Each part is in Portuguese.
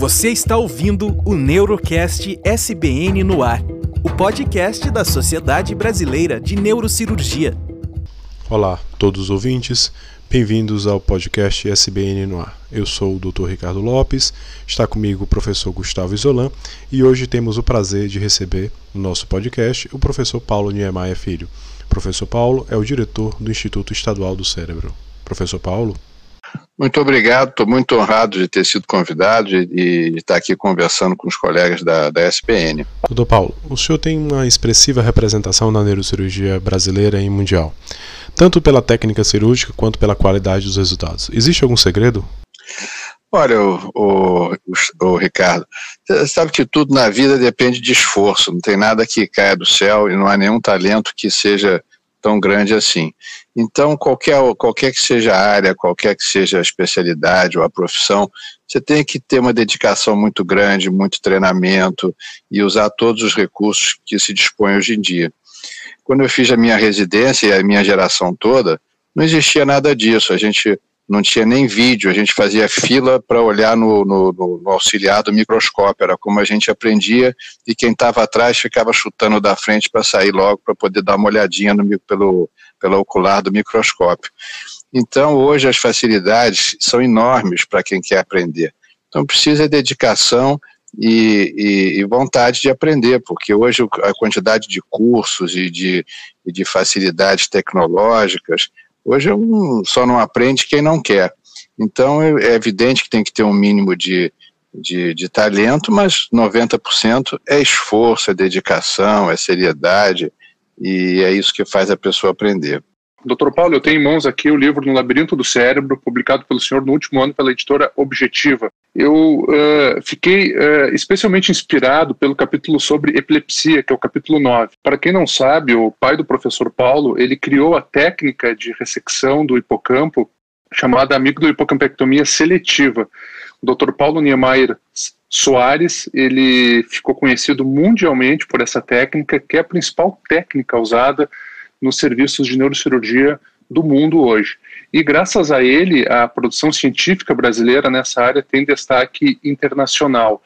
Você está ouvindo o Neurocast SBN no ar, o podcast da Sociedade Brasileira de Neurocirurgia. Olá, todos os ouvintes, bem-vindos ao podcast SBN no ar. Eu sou o Dr. Ricardo Lopes, está comigo o professor Gustavo Isolan e hoje temos o prazer de receber no nosso podcast o professor Paulo Niemeyer Filho. O professor Paulo é o diretor do Instituto Estadual do Cérebro. Professor Paulo. Muito obrigado, estou muito honrado de ter sido convidado e de estar aqui conversando com os colegas da, da SPN. Doutor Paulo, o senhor tem uma expressiva representação na neurocirurgia brasileira e mundial, tanto pela técnica cirúrgica quanto pela qualidade dos resultados. Existe algum segredo? Olha, o, o, o, Ricardo, você sabe que tudo na vida depende de esforço, não tem nada que caia do céu e não há nenhum talento que seja tão grande assim. Então, qualquer, qualquer que seja a área, qualquer que seja a especialidade ou a profissão, você tem que ter uma dedicação muito grande, muito treinamento e usar todos os recursos que se dispõe hoje em dia. Quando eu fiz a minha residência e a minha geração toda, não existia nada disso. A gente não tinha nem vídeo, a gente fazia fila para olhar no, no, no, auxiliar do microscópio, era como a gente aprendia, e quem estava atrás ficava chutando da frente para sair logo, para poder dar uma olhadinha no, pelo, pelo ocular do microscópio. Então, hoje as facilidades são enormes para quem quer aprender. Então, precisa de dedicação e, e, e, vontade de aprender, porque hoje a quantidade de cursos e de, e de facilidades tecnológicas Hoje só não aprende quem não quer. Então é, é evidente que tem que ter um mínimo de, de, de talento, mas 90% é esforço, é dedicação, é seriedade, e é isso que faz a pessoa aprender. Doutor Paulo, eu tenho em mãos aqui o livro No Labirinto do Cérebro, publicado pelo senhor no último ano pela editora Objetiva. Eu uh, fiquei uh, especialmente inspirado pelo capítulo sobre epilepsia, que é o capítulo 9. Para quem não sabe, o pai do professor Paulo, ele criou a técnica de ressecção do hipocampo chamada amígdalo-hipocampectomia seletiva. O Dr. Paulo Niemeyer Soares, ele ficou conhecido mundialmente por essa técnica, que é a principal técnica usada nos serviços de neurocirurgia do mundo hoje. E graças a ele, a produção científica brasileira nessa área tem destaque internacional.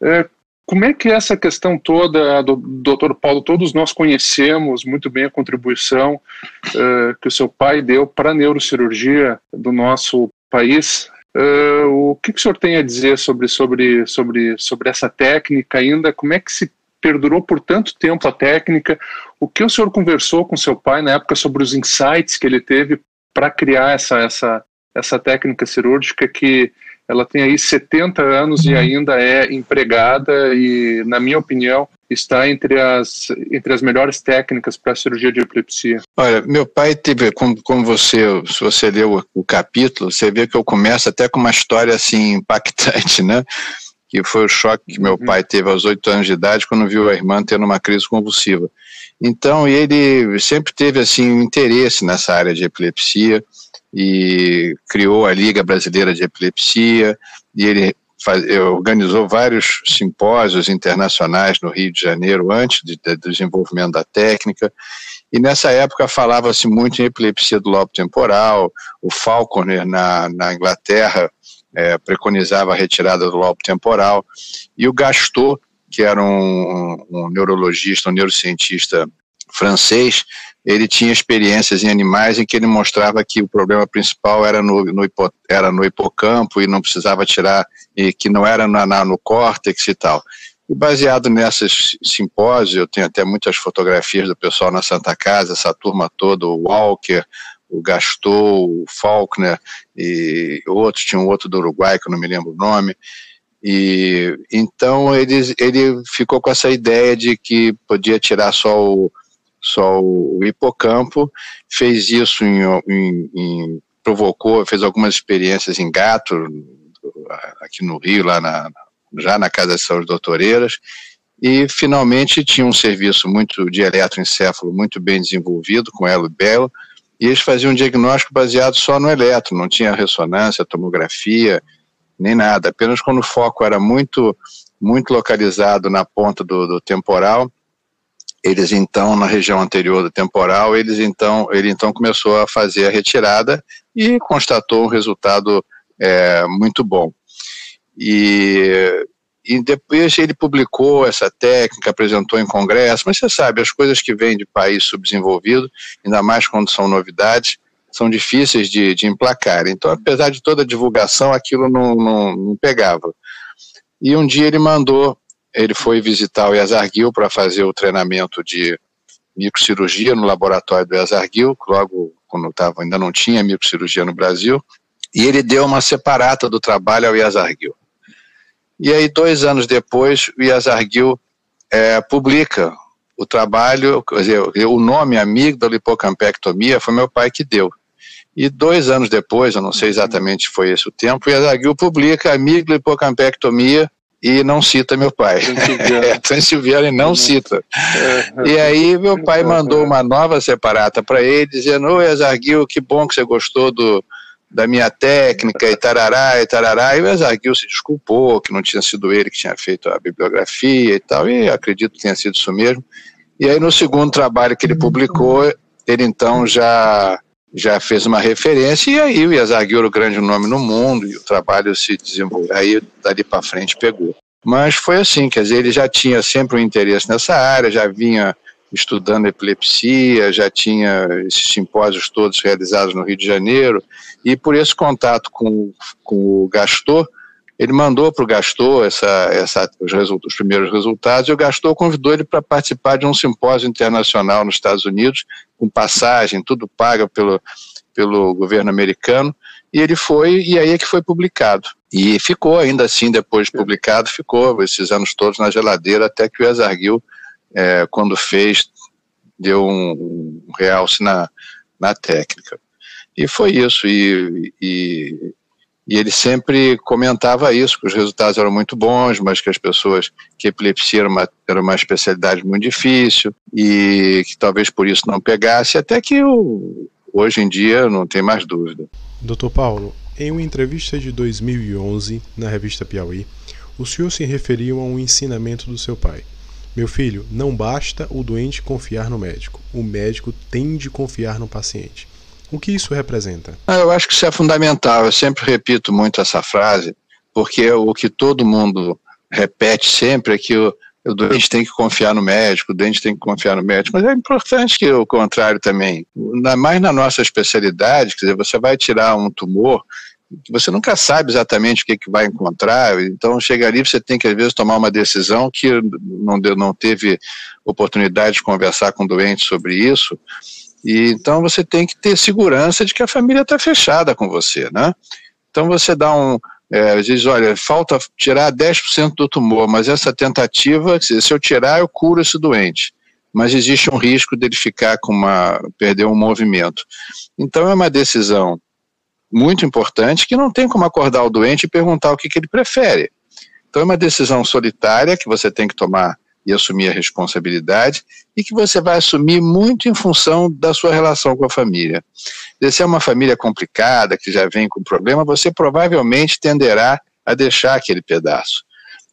É, como é que é essa questão toda, do, doutor Paulo, todos nós conhecemos muito bem a contribuição é, que o seu pai deu para a neurocirurgia do nosso país. É, o que, que o senhor tem a dizer sobre, sobre, sobre, sobre essa técnica ainda? Como é que se perdurou por tanto tempo a técnica. O que o senhor conversou com seu pai na época sobre os insights que ele teve para criar essa, essa, essa técnica cirúrgica que ela tem aí 70 anos e ainda é empregada e, na minha opinião, está entre as, entre as melhores técnicas para a cirurgia de epilepsia. Olha, meu pai teve, como, como você, se você leu o, o capítulo, você vê que eu começo até com uma história assim impactante, né? que foi o choque que meu uhum. pai teve aos oito anos de idade quando viu a irmã tendo uma crise convulsiva. Então ele sempre teve assim um interesse nessa área de epilepsia e criou a Liga Brasileira de Epilepsia e ele faz, organizou vários simpósios internacionais no Rio de Janeiro antes de, de, do desenvolvimento da técnica. E nessa época falava-se muito em epilepsia do lobo temporal, o Falconer na, na Inglaterra é, preconizava a retirada do lobo temporal, e o Gaston, que era um, um neurologista, um neurocientista francês, ele tinha experiências em animais em que ele mostrava que o problema principal era no, no, hipo, era no hipocampo e não precisava tirar, e que não era na, na, no córtex e tal. E baseado nessas simpósios, eu tenho até muitas fotografias do pessoal na Santa Casa, essa turma toda, o Walker, o Gastou, o Faulkner e outros, tinha um outro do Uruguai que eu não me lembro o nome. E então ele, ele ficou com essa ideia de que podia tirar só o, só o hipocampo, fez isso em, em, em provocou, fez algumas experiências em gato, aqui no Rio, lá na, já na Casa de Saúde Doutoreiras, e finalmente tinha um serviço muito de eletroencefalo muito bem desenvolvido com elo e belo, e eles faziam um diagnóstico baseado só no eletro, não tinha ressonância, tomografia, nem nada, apenas quando o foco era muito, muito localizado na ponta do, do temporal, eles então, na região anterior do temporal, eles então, ele então começou a fazer a retirada e constatou um resultado é, muito bom. E, e depois ele publicou essa técnica, apresentou em congresso, mas você sabe, as coisas que vêm de país subdesenvolvido, ainda mais quando são novidades, são difíceis de, de emplacar. Então, apesar de toda a divulgação, aquilo não, não, não pegava. E um dia ele mandou, ele foi visitar o Yazarguil para fazer o treinamento de microcirurgia no laboratório do Yazarguil, logo quando tava, ainda não tinha microcirurgia no Brasil, e ele deu uma separata do trabalho ao Yazarguil. E aí, dois anos depois, o Yazarguil é, publica o trabalho, quer dizer, o nome amígdala hipocampectomia foi meu pai que deu. E dois anos depois, eu não sei exatamente se foi esse o tempo, o Yazagil publica Amígdala hipocampectomia e não cita meu pai. Transilviano e não cita. E aí meu pai mandou uma nova separata para ele, dizendo, ô Yazagil, que bom que você gostou do, da minha técnica e tarará e tarará, e o Yazagil se desculpou, que não tinha sido ele que tinha feito a bibliografia e tal, e acredito que tenha sido isso mesmo. E aí no segundo trabalho que ele publicou, ele então já já fez uma referência, e aí o Yazagil o grande nome no mundo, e o trabalho se desenvolveu, aí dali para frente pegou. Mas foi assim, quer dizer, ele já tinha sempre um interesse nessa área, já vinha estudando epilepsia, já tinha esses simpósios todos realizados no Rio de Janeiro, e por esse contato com, com o Gastor, ele mandou para o Gastor essa, essa, os, os, primeiros resultados e o Gastor convidou ele para participar de um simpósio internacional nos Estados Unidos, com passagem, tudo pago pelo, pelo governo americano, e ele foi, e aí é que foi publicado. E ficou ainda assim, depois de publicado, ficou esses anos todos na geladeira, até que o Ezarguil, é, quando fez, deu um, um realce na, na técnica. E foi isso, e, e e ele sempre comentava isso, que os resultados eram muito bons, mas que as pessoas, que epilepsia era uma, era uma especialidade muito difícil, e que talvez por isso não pegasse, até que hoje em dia não tem mais dúvida. Doutor Paulo, em uma entrevista de 2011 na revista Piauí, o senhor se referiu a um ensinamento do seu pai. Meu filho, não basta o doente confiar no médico, o médico tem de confiar no paciente. O que isso representa? Ah, eu acho que isso é fundamental. Eu sempre repito muito essa frase, porque o que todo mundo repete sempre é que o, o doente tem que confiar no médico, o doente tem que confiar no médico, mas é importante que o contrário também. Na, mais na nossa especialidade, quer dizer, você vai tirar um tumor, você nunca sabe exatamente o que, que vai encontrar, então chega ali, você tem que às vezes tomar uma decisão que não, deu, não teve oportunidade de conversar com o doente sobre isso, e então você tem que ter segurança de que a família está fechada com você, né? Então você dá um, é, diz, olha, falta tirar 10% do tumor, mas essa tentativa, se eu tirar, eu curo esse doente. Mas existe um risco dele ficar com uma, perder um movimento. Então é uma decisão muito importante que não tem como acordar o doente e perguntar o que, que ele prefere. Então é uma decisão solitária que você tem que tomar e assumir a responsabilidade e que você vai assumir muito em função da sua relação com a família. Se é uma família complicada, que já vem com problema, você provavelmente tenderá a deixar aquele pedaço.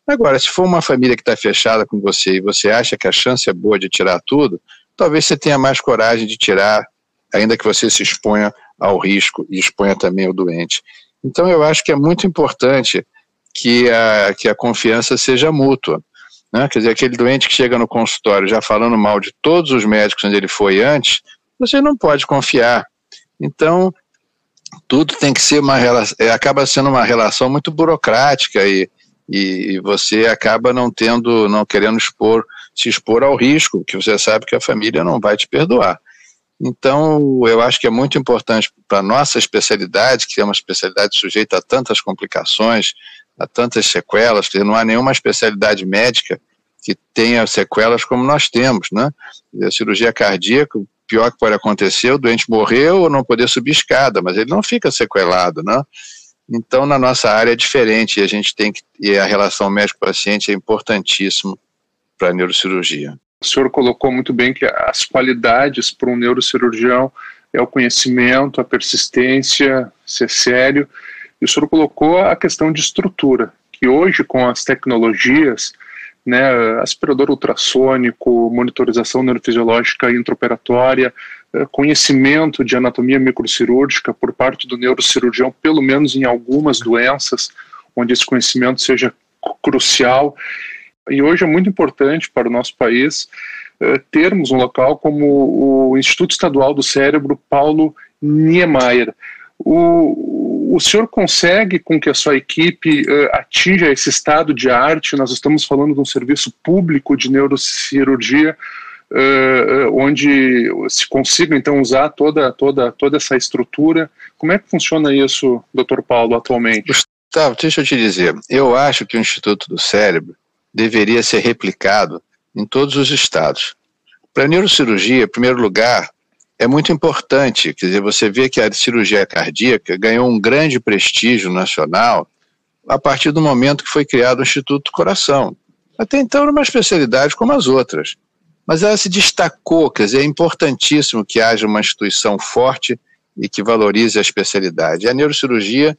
Agora, se for uma família que está fechada com você e você acha que a chance é boa de tirar tudo, talvez você tenha mais coragem de tirar, ainda que você se exponha ao risco e exponha também o doente. Então, eu acho que é muito importante que a, que a confiança seja mútua. Né? Quer dizer, aquele doente que chega no consultório já falando mal de todos os médicos onde ele foi antes, você não pode confiar. Então, tudo tem que ser uma relação, é, acaba sendo uma relação muito burocrática e, e você acaba não tendo, não querendo expor, se expor ao risco, que você sabe que a família não vai te perdoar. Então, eu acho que é muito importante para a nossa especialidade, que é uma especialidade sujeita a tantas complicações, a tantas sequelas, que não há nenhuma especialidade médica que tenha sequelas como nós temos, né? A cirurgia cardíaca, o pior que pode acontecer, o doente morreu ou não poder subir escada, mas ele não fica sequelado, né? Então, na nossa área é diferente e a gente tem que, e a relação médico-paciente é importantíssimo para a neurocirurgia. O senhor colocou muito bem que as qualidades para um neurocirurgião é o conhecimento, a persistência, ser sério, e o senhor colocou a questão de estrutura, que hoje, com as tecnologias, né, aspirador ultrassônico, monitorização neurofisiológica intraoperatória, eh, conhecimento de anatomia microcirúrgica por parte do neurocirurgião, pelo menos em algumas doenças, onde esse conhecimento seja crucial. E hoje é muito importante para o nosso país uh, termos um local como o Instituto Estadual do Cérebro Paulo Niemeyer. O, o senhor consegue com que a sua equipe uh, atinja esse estado de arte? Nós estamos falando de um serviço público de neurocirurgia, uh, onde se consiga então usar toda, toda, toda essa estrutura. Como é que funciona isso, doutor Paulo, atualmente? Gustavo, deixa eu te dizer, eu acho que o Instituto do Cérebro deveria ser replicado em todos os estados. Para a neurocirurgia, em primeiro lugar, é muito importante, quer dizer, você vê que a cirurgia cardíaca ganhou um grande prestígio nacional a partir do momento que foi criado o Instituto do Coração. Até então era uma especialidade como as outras, mas ela se destacou, quer dizer, é importantíssimo que haja uma instituição forte e que valorize a especialidade. A neurocirurgia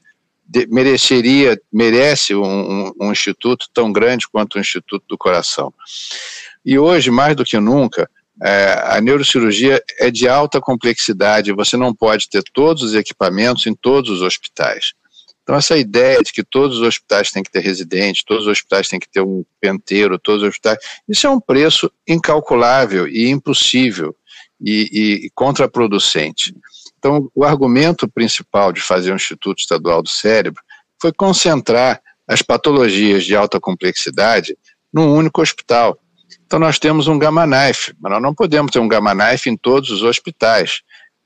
de, mereceria, merece um, um, um instituto tão grande quanto o Instituto do Coração. E hoje, mais do que nunca, é, a neurocirurgia é de alta complexidade, você não pode ter todos os equipamentos em todos os hospitais. Então, essa ideia de que todos os hospitais têm que ter residente, todos os hospitais têm que ter um penteiro, todos os hospitais, isso é um preço incalculável e impossível e, e contraproducente. Então, o argumento principal de fazer o Instituto Estadual do Cérebro foi concentrar as patologias de alta complexidade num único hospital. Então, nós temos um Gamma Knife, mas nós não podemos ter um Gamma Knife em todos os hospitais.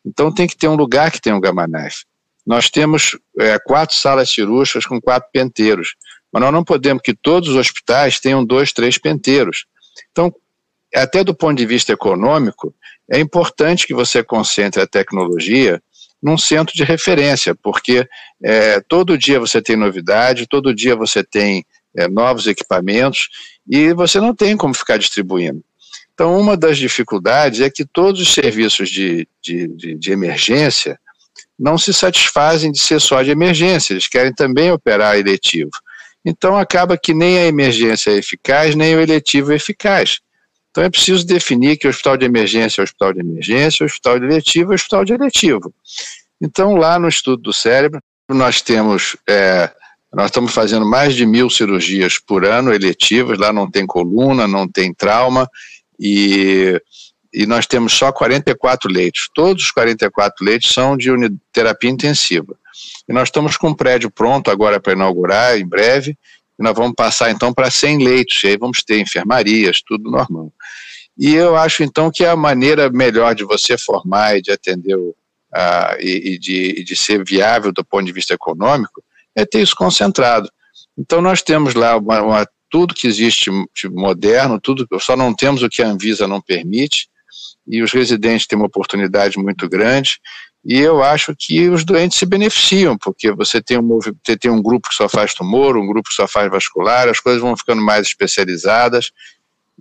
Então, tem que ter um lugar que tenha um Gamma Knife. Nós temos é, quatro salas cirúrgicas com quatro penteiros, mas nós não podemos que todos os hospitais tenham dois, três penteiros. Então, até do ponto de vista econômico, é importante que você concentre a tecnologia num centro de referência, porque é, todo dia você tem novidade, todo dia você tem é, novos equipamentos e você não tem como ficar distribuindo. Então, uma das dificuldades é que todos os serviços de, de, de, de emergência não se satisfazem de ser só de emergência, eles querem também operar eletivo. Então, acaba que nem a emergência é eficaz, nem o eletivo é eficaz. Então é preciso definir que o hospital de emergência é o hospital de emergência, o hospital de eletivo é o hospital de eletivo. Então, lá no estudo do cérebro, nós temos, é, nós estamos fazendo mais de mil cirurgias por ano eletivas, lá não tem coluna, não tem trauma, e, e nós temos só 44 leitos. Todos os 44 leitos são de terapia intensiva. E nós estamos com um prédio pronto agora para inaugurar em breve, nós vamos passar então para 100 leitos, e aí vamos ter enfermarias, tudo normal. E eu acho então que a maneira melhor de você formar e de atender uh, e, e, de, e de ser viável do ponto de vista econômico é ter isso concentrado. Então nós temos lá uma, uma, tudo que existe de moderno, tudo, só não temos o que a Anvisa não permite, e os residentes têm uma oportunidade muito grande, e eu acho que os doentes se beneficiam, porque você tem um, você tem um grupo que só faz tumor, um grupo que só faz vascular, as coisas vão ficando mais especializadas,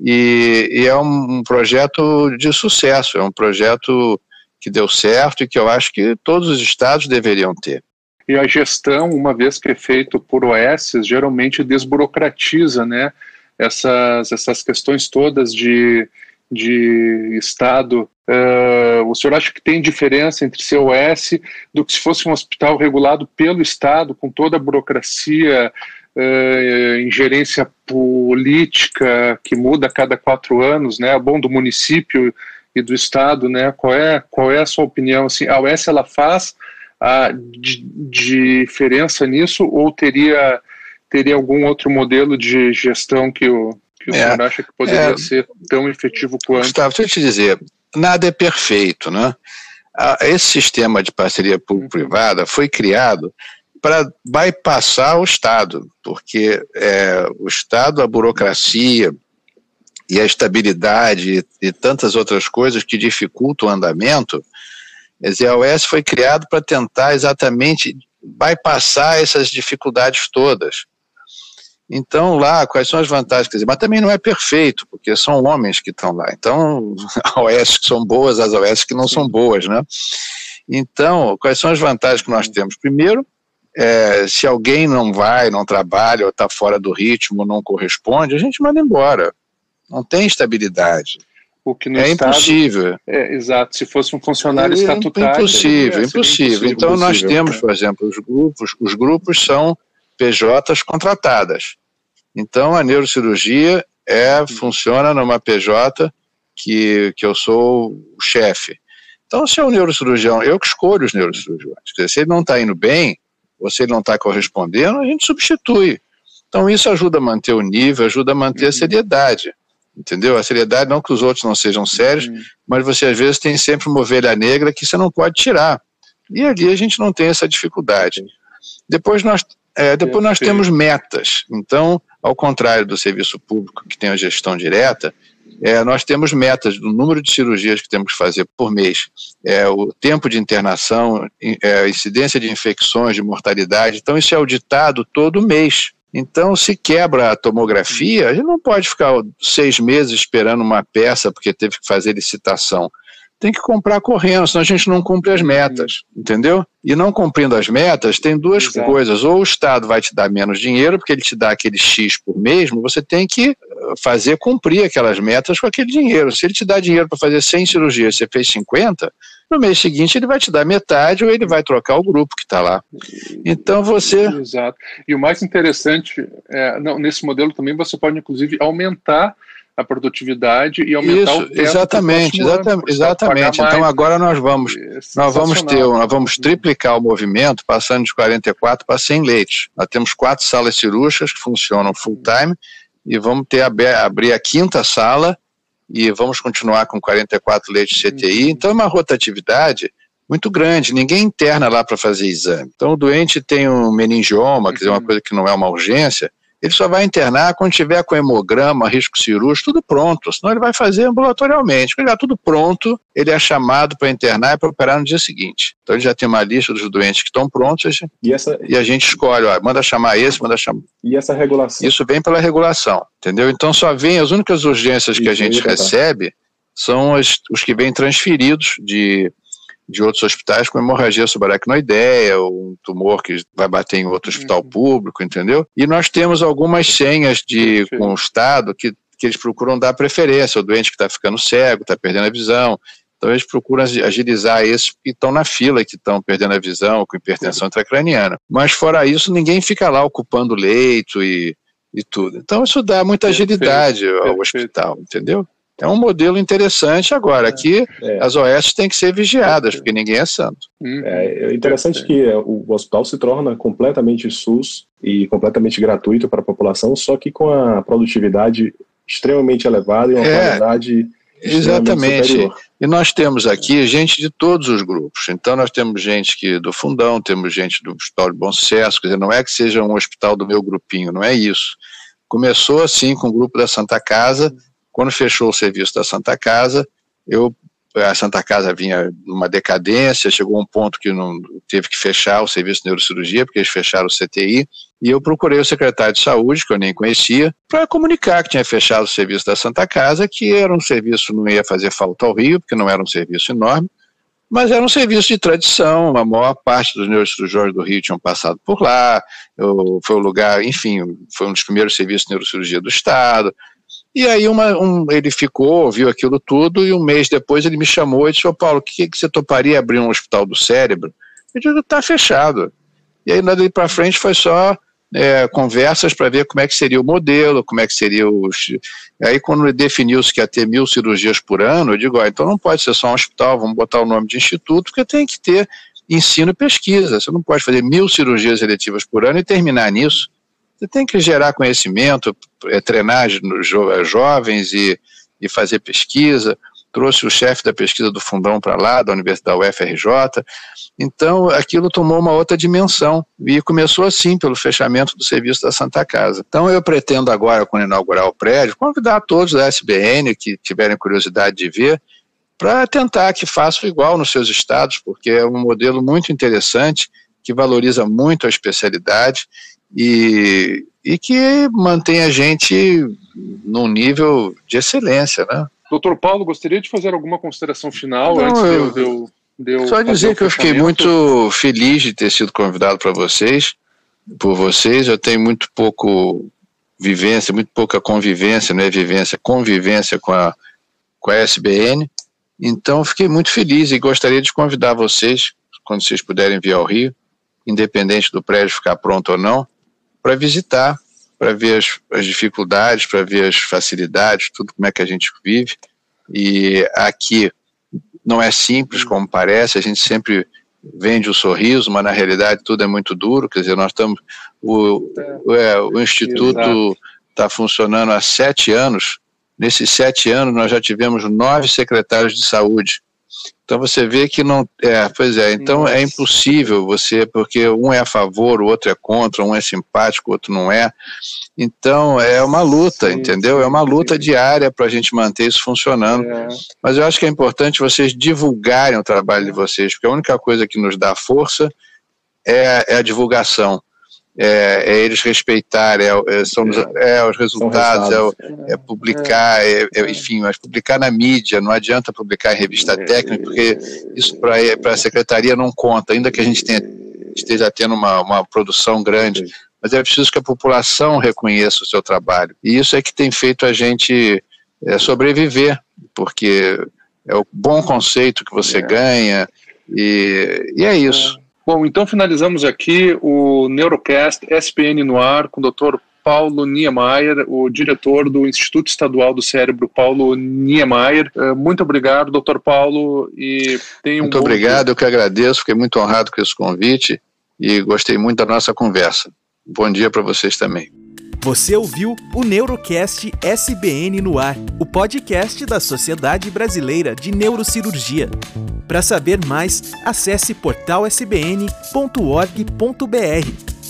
e, e é um projeto de sucesso, é um projeto que deu certo e que eu acho que todos os estados deveriam ter. E a gestão, uma vez que é feito por OS, geralmente desburocratiza, né? Essas, essas questões todas de de Estado, uh, o senhor acha que tem diferença entre ser OS do que se fosse um hospital regulado pelo Estado, com toda a burocracia, uh, ingerência política que muda a cada quatro anos, né? Bom do município e do Estado, né? Qual é, qual é a sua opinião? Assim, a OS ela faz a diferença nisso ou teria teria algum outro modelo de gestão que o que o é, senhor acha que poderia é, ser tão efetivo quanto? Gustavo, deixa eu te dizer, nada é perfeito, né? Esse sistema de parceria público-privada foi criado para bypassar o Estado, porque é, o Estado, a burocracia e a estabilidade e, e tantas outras coisas que dificultam o andamento, quer dizer, a OS foi criado para tentar exatamente bypassar essas dificuldades todas. Então, lá, quais são as vantagens? Quer dizer, mas também não é perfeito, porque são homens que estão lá. Então, OS que são boas, as OS que não são boas, né? Então, quais são as vantagens que nós temos? Primeiro, é, se alguém não vai, não trabalha, ou está fora do ritmo, não corresponde, a gente manda embora. Não tem estabilidade. O que no é estado, impossível. É, exato. Se fosse um funcionário é, estatutário. Impossível, impossível. Então, impossível, nós temos, por exemplo, os grupos, os grupos são PJs contratadas. Então, a neurocirurgia é, funciona numa PJ que, que eu sou o chefe. Então, se é um neurocirurgião, eu que escolho os neurocirurgiões. Dizer, se ele não está indo bem, ou se ele não está correspondendo, a gente substitui. Então, isso ajuda a manter o nível, ajuda a manter a uhum. seriedade. Entendeu? A seriedade, não que os outros não sejam sérios, uhum. mas você às vezes tem sempre uma ovelha negra que você não pode tirar. E ali a gente não tem essa dificuldade. Depois nós, é, depois nós temos metas. Então, ao contrário do serviço público, que tem a gestão direta, é, nós temos metas do número de cirurgias que temos que fazer por mês, é, o tempo de internação, é, incidência de infecções, de mortalidade. Então, isso é auditado todo mês. Então, se quebra a tomografia, a gente não pode ficar seis meses esperando uma peça porque teve que fazer licitação tem que comprar correndo, senão a gente não cumpre as metas, entendeu? E não cumprindo as metas, tem duas Exato. coisas. Ou o Estado vai te dar menos dinheiro, porque ele te dá aquele X por mesmo, você tem que eh, fazer cumprir aquelas metas com aquele dinheiro. Se ele te dá dinheiro para fazer 100 cirurgias, você fez 50, no mês seguinte ele vai te dar metade ou ele vai trocar o grupo que está lá. Então você. Exato. E o mais interessante, é, não, nesse modelo também você pode, inclusive, aumentar a produtividade e aumentar Isso, o teto exatamente, exatamente, exatamente. Então agora nós vamos é nós vamos ter, nós vamos triplicar o movimento, passando de 44 para 100 leitos. Nós temos quatro salas cirúrgicas que funcionam full time e vamos ter abrir a quinta sala e vamos continuar com 44 leitos de CTI. Uhum. Então é uma rotatividade muito grande, ninguém interna lá para fazer exame. Então o doente tem um meningioma, quer dizer, uma uhum. coisa que não é uma urgência, ele só vai internar quando tiver com hemograma, risco cirúrgico, tudo pronto, senão ele vai fazer ambulatorialmente. Quando já tudo pronto, ele é chamado para internar e para operar no dia seguinte. Então ele já tem uma lista dos doentes que estão prontos e, essa... e a gente escolhe, ó, manda chamar esse, manda chamar. E essa regulação? Isso vem pela regulação, entendeu? Então só vem, as únicas urgências que a gente recebe são os que vêm transferidos de de outros hospitais com hemorragia subaracnoideia, ou um tumor que vai bater em outro hospital uhum. público, entendeu? E nós temos algumas senhas de, com o Estado que, que eles procuram dar preferência ao doente que está ficando cego, está perdendo a visão. Então eles procuram agilizar esses que estão na fila, que estão perdendo a visão, com hipertensão intracraniana. Mas fora isso, ninguém fica lá ocupando leito e, e tudo. Então isso dá muita agilidade ao perfeito. hospital, entendeu? É um modelo interessante agora. Aqui é. as OS têm que ser vigiadas, porque ninguém é santo. Uhum. É, é interessante que é, o hospital se torna completamente SUS e completamente gratuito para a população, só que com a produtividade extremamente elevada e uma é, qualidade Exatamente. Superior. E nós temos aqui gente de todos os grupos. Então nós temos gente que do Fundão, temos gente do Hospital de Bom Sucesso, quer dizer, não é que seja um hospital do meu grupinho, não é isso. Começou assim com o grupo da Santa Casa, quando fechou o serviço da Santa Casa, eu a Santa Casa vinha numa decadência, chegou um ponto que não teve que fechar o serviço de neurocirurgia, porque eles fecharam o CTI, e eu procurei o secretário de saúde, que eu nem conhecia, para comunicar que tinha fechado o serviço da Santa Casa, que era um serviço, não ia fazer falta ao Rio, porque não era um serviço enorme, mas era um serviço de tradição, a maior parte dos neurocirurgiões do Rio tinham passado por lá, eu, foi o lugar, enfim, foi um dos primeiros serviços de neurocirurgia do Estado, e aí uma, um, ele ficou, viu aquilo tudo, e um mês depois ele me chamou e disse, ô Paulo, o que, que você toparia abrir um hospital do cérebro? Eu digo, está fechado. E aí dali para frente foi só é, conversas para ver como é que seria o modelo, como é que seria os... Aí quando definiu-se que ia ter mil cirurgias por ano, eu digo, então não pode ser só um hospital, vamos botar o nome de instituto, porque tem que ter ensino e pesquisa. Você não pode fazer mil cirurgias eletivas por ano e terminar nisso. Você tem que gerar conhecimento, é, treinar jo jovens e, e fazer pesquisa. Trouxe o chefe da pesquisa do Fundão para lá, da Universidade da UFRJ. Então, aquilo tomou uma outra dimensão. E começou assim, pelo fechamento do serviço da Santa Casa. Então, eu pretendo agora, quando inaugurar o prédio, convidar todos da SBN que tiverem curiosidade de ver, para tentar que façam igual nos seus estados, porque é um modelo muito interessante, que valoriza muito a especialidade e, e que mantém a gente num nível de excelência, né? Doutor Paulo, gostaria de fazer alguma consideração final Não, antes eu, de eu, de eu Só dizer que eu fiquei muito feliz de ter sido convidado para vocês, por vocês. Eu tenho muito pouco vivência, muito pouca convivência, não é vivência, convivência com a, com a SBN. Então, fiquei muito feliz e gostaria de convidar vocês, quando vocês puderem vir ao Rio, independente do prédio ficar pronto ou não, para visitar, para ver as, as dificuldades, para ver as facilidades, tudo como é que a gente vive. E aqui não é simples como parece, a gente sempre vende o sorriso, mas na realidade tudo é muito duro, quer dizer, nós estamos, o, é, o Instituto está funcionando há sete anos, nesses sete anos nós já tivemos nove secretários de saúde, então você vê que não. É, pois é, então é Nossa. é impossível você, porque um é a favor, o outro é contra, um é simpático, o outro não é. Então é uma luta, sim, entendeu? Sim, é uma luta sim. diária para a gente manter isso funcionando. É. Mas eu acho que é importante vocês divulgarem o trabalho de vocês, porque a única coisa que nos dá força é, é a divulgação é, é eles respeitarem, é, é, são é, é, os resultados, é, é publicar, enfim, mas publicar na mídia, não adianta publicar em revista técnica, porque isso para a secretaria não conta, ainda que a gente tenha, esteja tendo uma, uma produção grande, mas é preciso que a população reconheça o seu trabalho. E isso é que tem feito a gente sobreviver, porque é o bom conceito que você ganha, e, e é isso. Bom, então finalizamos aqui o Neurocast SPN no ar com o Dr. Paulo Niemeyer, o diretor do Instituto Estadual do Cérebro, Paulo Niemeyer. Eh, muito obrigado, doutor Paulo, e tenha um Muito obrigado, dia. eu que agradeço, fiquei muito honrado com esse convite e gostei muito da nossa conversa. Bom dia para vocês também. Você ouviu o Neurocast SBN no ar, o podcast da Sociedade Brasileira de Neurocirurgia. Para saber mais, acesse portalsbn.org.br